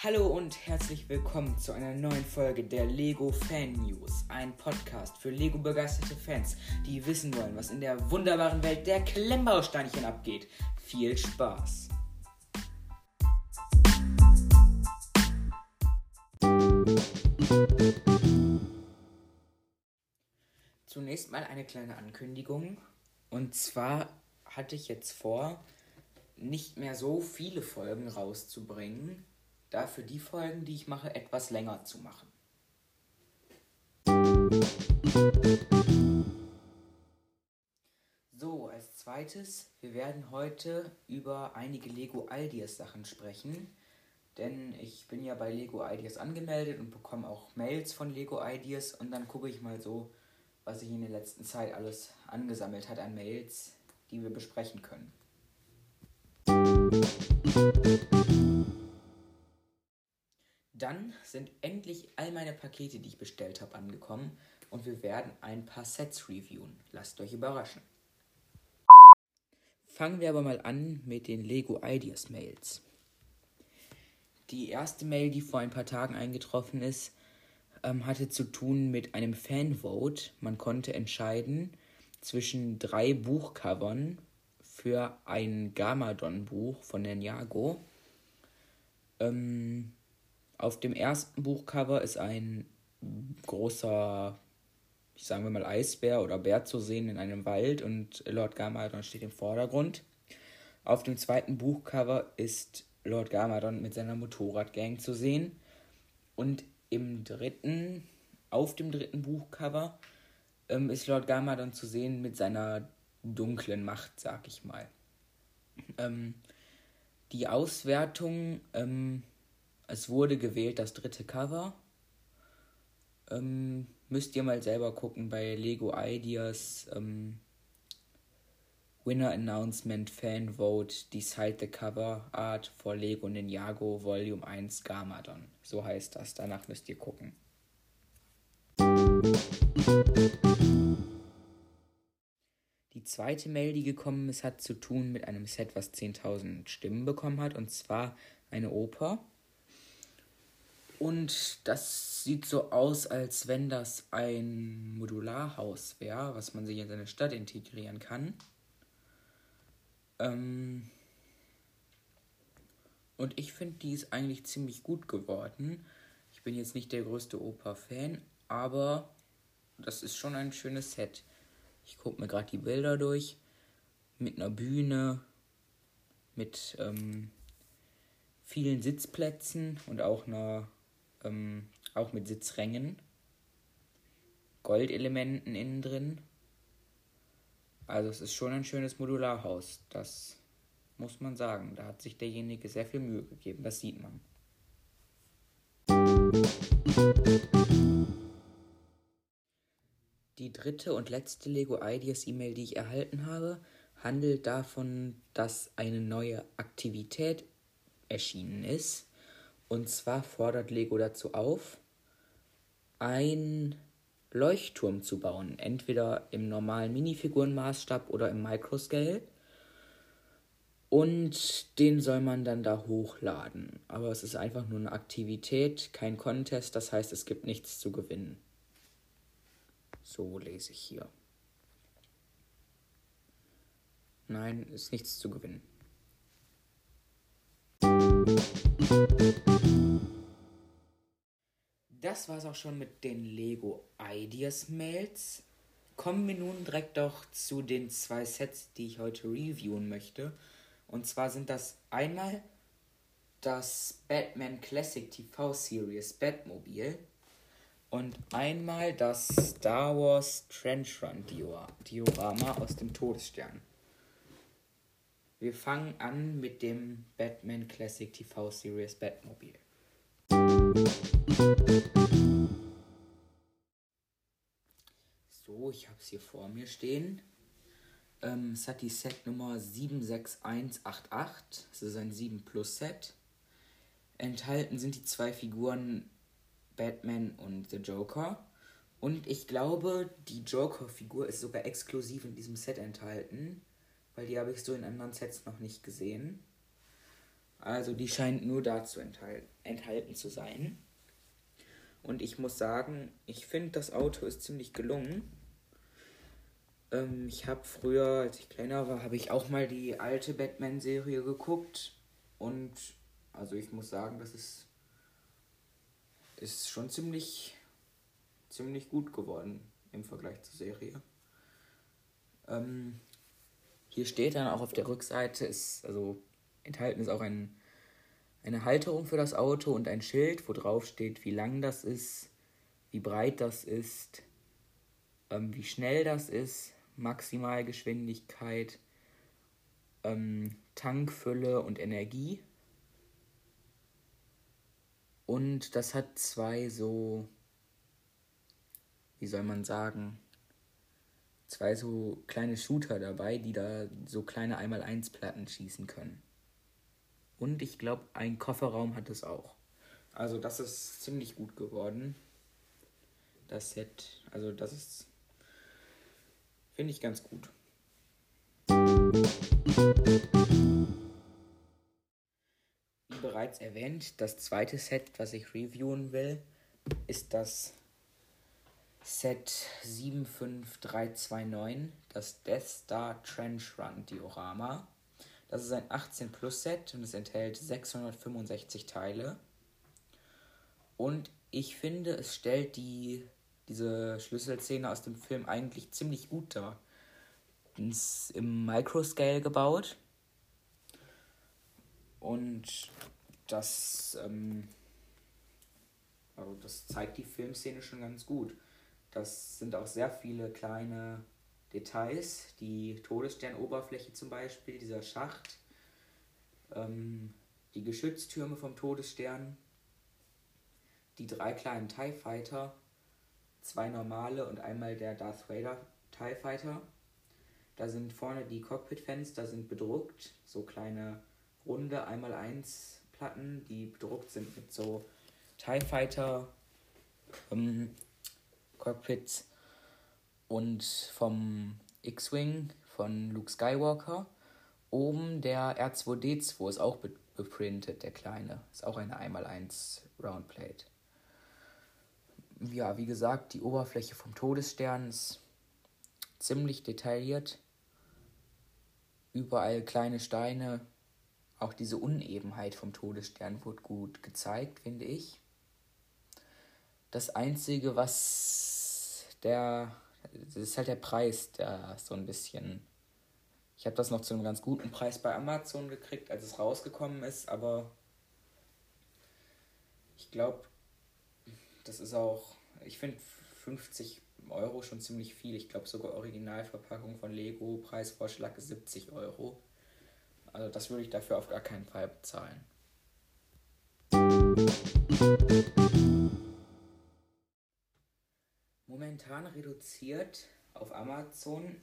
Hallo und herzlich willkommen zu einer neuen Folge der Lego Fan News, ein Podcast für Lego begeisterte Fans, die wissen wollen, was in der wunderbaren Welt der Klemmbausteinchen abgeht. Viel Spaß! Zunächst mal eine kleine Ankündigung. Und zwar hatte ich jetzt vor, nicht mehr so viele Folgen rauszubringen, dafür die Folgen, die ich mache, etwas länger zu machen. So, als zweites, wir werden heute über einige Lego Ideas Sachen sprechen, denn ich bin ja bei Lego Ideas angemeldet und bekomme auch Mails von Lego Ideas und dann gucke ich mal so, was sich in der letzten Zeit alles angesammelt hat an Mails, die wir besprechen können. Dann sind endlich all meine Pakete, die ich bestellt habe, angekommen und wir werden ein paar Sets reviewen. Lasst euch überraschen. Fangen wir aber mal an mit den Lego Ideas Mails. Die erste Mail, die vor ein paar Tagen eingetroffen ist, ähm, hatte zu tun mit einem Fanvote. Man konnte entscheiden zwischen drei Buchcovern für ein Gamadon-Buch von Ninjago. Ähm, auf dem ersten Buchcover ist ein großer, ich sagen wir mal Eisbär oder Bär zu sehen in einem Wald und Lord Gamadon steht im Vordergrund. Auf dem zweiten Buchcover ist Lord Gamadon mit seiner Motorradgang zu sehen und im dritten, auf dem dritten Buchcover ähm, ist Lord Gamadon zu sehen mit seiner dunklen Macht, sag ich mal. Ähm, die Auswertung ähm, es wurde gewählt das dritte Cover. Ähm, müsst ihr mal selber gucken bei Lego Ideas. Ähm, Winner Announcement Fan Vote Decide the Cover Art for Lego Ninjago Volume 1 Gamadon. So heißt das. Danach müsst ihr gucken. Die zweite Mail, die gekommen ist, hat zu tun mit einem Set, was 10.000 Stimmen bekommen hat. Und zwar eine Oper. Und das sieht so aus, als wenn das ein Modularhaus wäre, was man sich in seine Stadt integrieren kann. Ähm und ich finde, die ist eigentlich ziemlich gut geworden. Ich bin jetzt nicht der größte Oper-Fan, aber das ist schon ein schönes Set. Ich gucke mir gerade die Bilder durch. Mit einer Bühne, mit ähm, vielen Sitzplätzen und auch einer ähm, auch mit Sitzrängen, Goldelementen innen drin. Also es ist schon ein schönes Modularhaus, das muss man sagen. Da hat sich derjenige sehr viel Mühe gegeben, das sieht man. Die dritte und letzte Lego Ideas E-Mail, die ich erhalten habe, handelt davon, dass eine neue Aktivität erschienen ist. Und zwar fordert Lego dazu auf, ein Leuchtturm zu bauen, entweder im normalen Minifigurenmaßstab oder im Microscale. Und den soll man dann da hochladen. Aber es ist einfach nur eine Aktivität, kein Contest, das heißt, es gibt nichts zu gewinnen. So lese ich hier. Nein, ist nichts zu gewinnen. Das war es auch schon mit den Lego Ideas Mails. Kommen wir nun direkt doch zu den zwei Sets, die ich heute reviewen möchte. Und zwar sind das einmal das Batman Classic TV Series Batmobile und einmal das Star Wars Trench Run Diorama aus dem Todesstern. Wir fangen an mit dem Batman Classic TV Series Batmobile. So, ich habe es hier vor mir stehen. Ähm, es hat die Set Nummer 76188. Das ist ein 7 Plus Set. Enthalten sind die zwei Figuren Batman und The Joker. Und ich glaube, die Joker-Figur ist sogar exklusiv in diesem Set enthalten weil die habe ich so in anderen Sets noch nicht gesehen. Also die scheint nur dazu enthalten, enthalten zu sein. Und ich muss sagen, ich finde das Auto ist ziemlich gelungen. Ähm, ich habe früher, als ich kleiner war, habe ich auch mal die alte Batman-Serie geguckt. Und also ich muss sagen, das ist, ist schon ziemlich, ziemlich gut geworden im Vergleich zur Serie. Ähm, hier steht dann auch auf der Rückseite, ist, also enthalten ist auch ein, eine Halterung für das Auto und ein Schild, wo drauf steht, wie lang das ist, wie breit das ist, ähm, wie schnell das ist, Maximalgeschwindigkeit, ähm, Tankfülle und Energie. Und das hat zwei so, wie soll man sagen, zwei so kleine Shooter dabei, die da so kleine 1x1 Platten schießen können. Und ich glaube, ein Kofferraum hat es auch. Also das ist ziemlich gut geworden. Das Set, also das ist, finde ich ganz gut. Wie bereits erwähnt, das zweite Set, was ich reviewen will, ist das Set 75329, das Death Star Trench Run Diorama. Das ist ein 18 Plus Set und es enthält 665 Teile. Und ich finde, es stellt die, diese Schlüsselszene aus dem Film eigentlich ziemlich gut dar. Es ist im Microscale gebaut. Und das, ähm, also das zeigt die Filmszene schon ganz gut. Das sind auch sehr viele kleine Details. Die Todessternoberfläche zum Beispiel, dieser Schacht, ähm, die Geschütztürme vom Todesstern, die drei kleinen TIE Fighter, zwei normale und einmal der Darth Vader TIE Fighter. Da sind vorne die Cockpitfenster sind bedruckt, so kleine runde 1x1 Platten, die bedruckt sind mit so TIE Fighter ähm, Cockpits und vom X-Wing von Luke Skywalker. Oben der R2D2 ist auch beprintet, der kleine. Ist auch eine 1x1 Roundplate. Ja, wie gesagt, die Oberfläche vom Todesstern ist ziemlich detailliert. Überall kleine Steine. Auch diese Unebenheit vom Todesstern wird gut gezeigt, finde ich. Das Einzige, was der das ist halt der Preis, der so ein bisschen. Ich habe das noch zu einem ganz guten Preis bei Amazon gekriegt, als es rausgekommen ist, aber ich glaube, das ist auch. Ich finde 50 Euro schon ziemlich viel. Ich glaube sogar Originalverpackung von Lego, Preisvorschlag ist 70 Euro. Also das würde ich dafür auf gar keinen Fall bezahlen. Momentan reduziert auf Amazon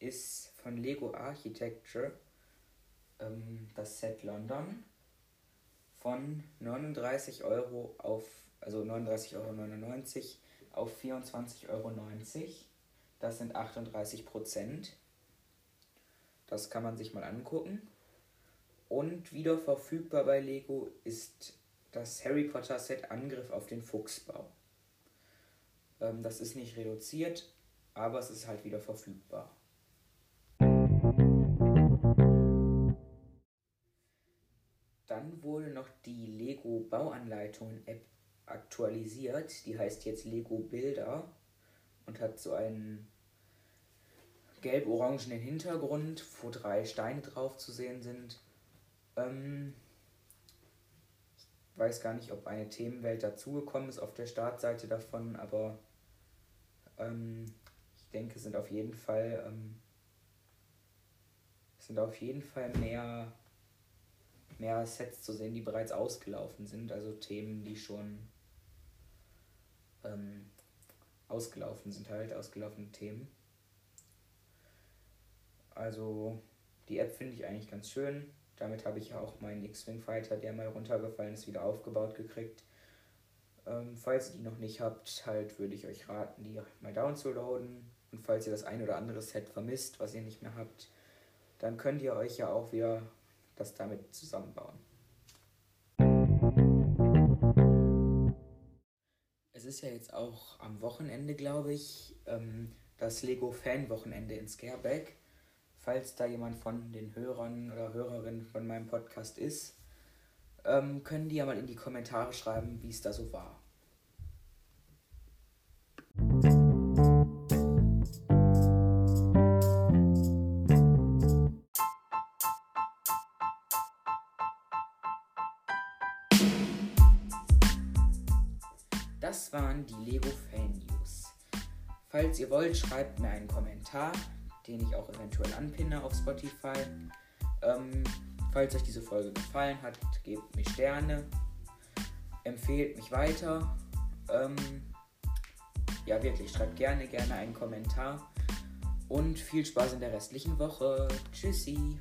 ist von Lego Architecture ähm, das Set London von 39 Euro auf, also 39,99 Euro auf 24,90 Euro. Das sind 38 Prozent. Das kann man sich mal angucken. Und wieder verfügbar bei Lego ist das Harry Potter Set Angriff auf den Fuchsbau. Ähm, das ist nicht reduziert, aber es ist halt wieder verfügbar. Dann wurde noch die Lego Bauanleitungen App aktualisiert. Die heißt jetzt Lego Bilder und hat so einen gelb-orangenen Hintergrund, wo drei Steine drauf zu sehen sind. Ähm, weiß gar nicht, ob eine Themenwelt dazugekommen ist auf der Startseite davon, aber ähm, ich denke, sind auf jeden Fall ähm, sind auf jeden Fall mehr mehr Sets zu sehen, die bereits ausgelaufen sind, also Themen, die schon ähm, ausgelaufen sind, halt ausgelaufene Themen. Also die App finde ich eigentlich ganz schön. Damit habe ich ja auch meinen X-Wing Fighter, der mal runtergefallen ist, wieder aufgebaut gekriegt. Ähm, falls ihr die noch nicht habt, halt würde ich euch raten, die mal downzuladen. Und falls ihr das ein oder andere Set vermisst, was ihr nicht mehr habt, dann könnt ihr euch ja auch wieder das damit zusammenbauen. Es ist ja jetzt auch am Wochenende, glaube ich, ähm, das Lego Fan Wochenende in Scareback. Falls da jemand von den Hörern oder Hörerinnen von meinem Podcast ist, ähm, können die ja mal in die Kommentare schreiben, wie es da so war. Das waren die Lego Fan News. Falls ihr wollt, schreibt mir einen Kommentar, den ich auch eventuell anpinne auf Spotify. Ähm, falls euch diese Folge gefallen hat, gebt mir Sterne, empfehlt mich weiter. Ähm, ja, wirklich, schreibt gerne, gerne einen Kommentar und viel Spaß in der restlichen Woche. Tschüssi.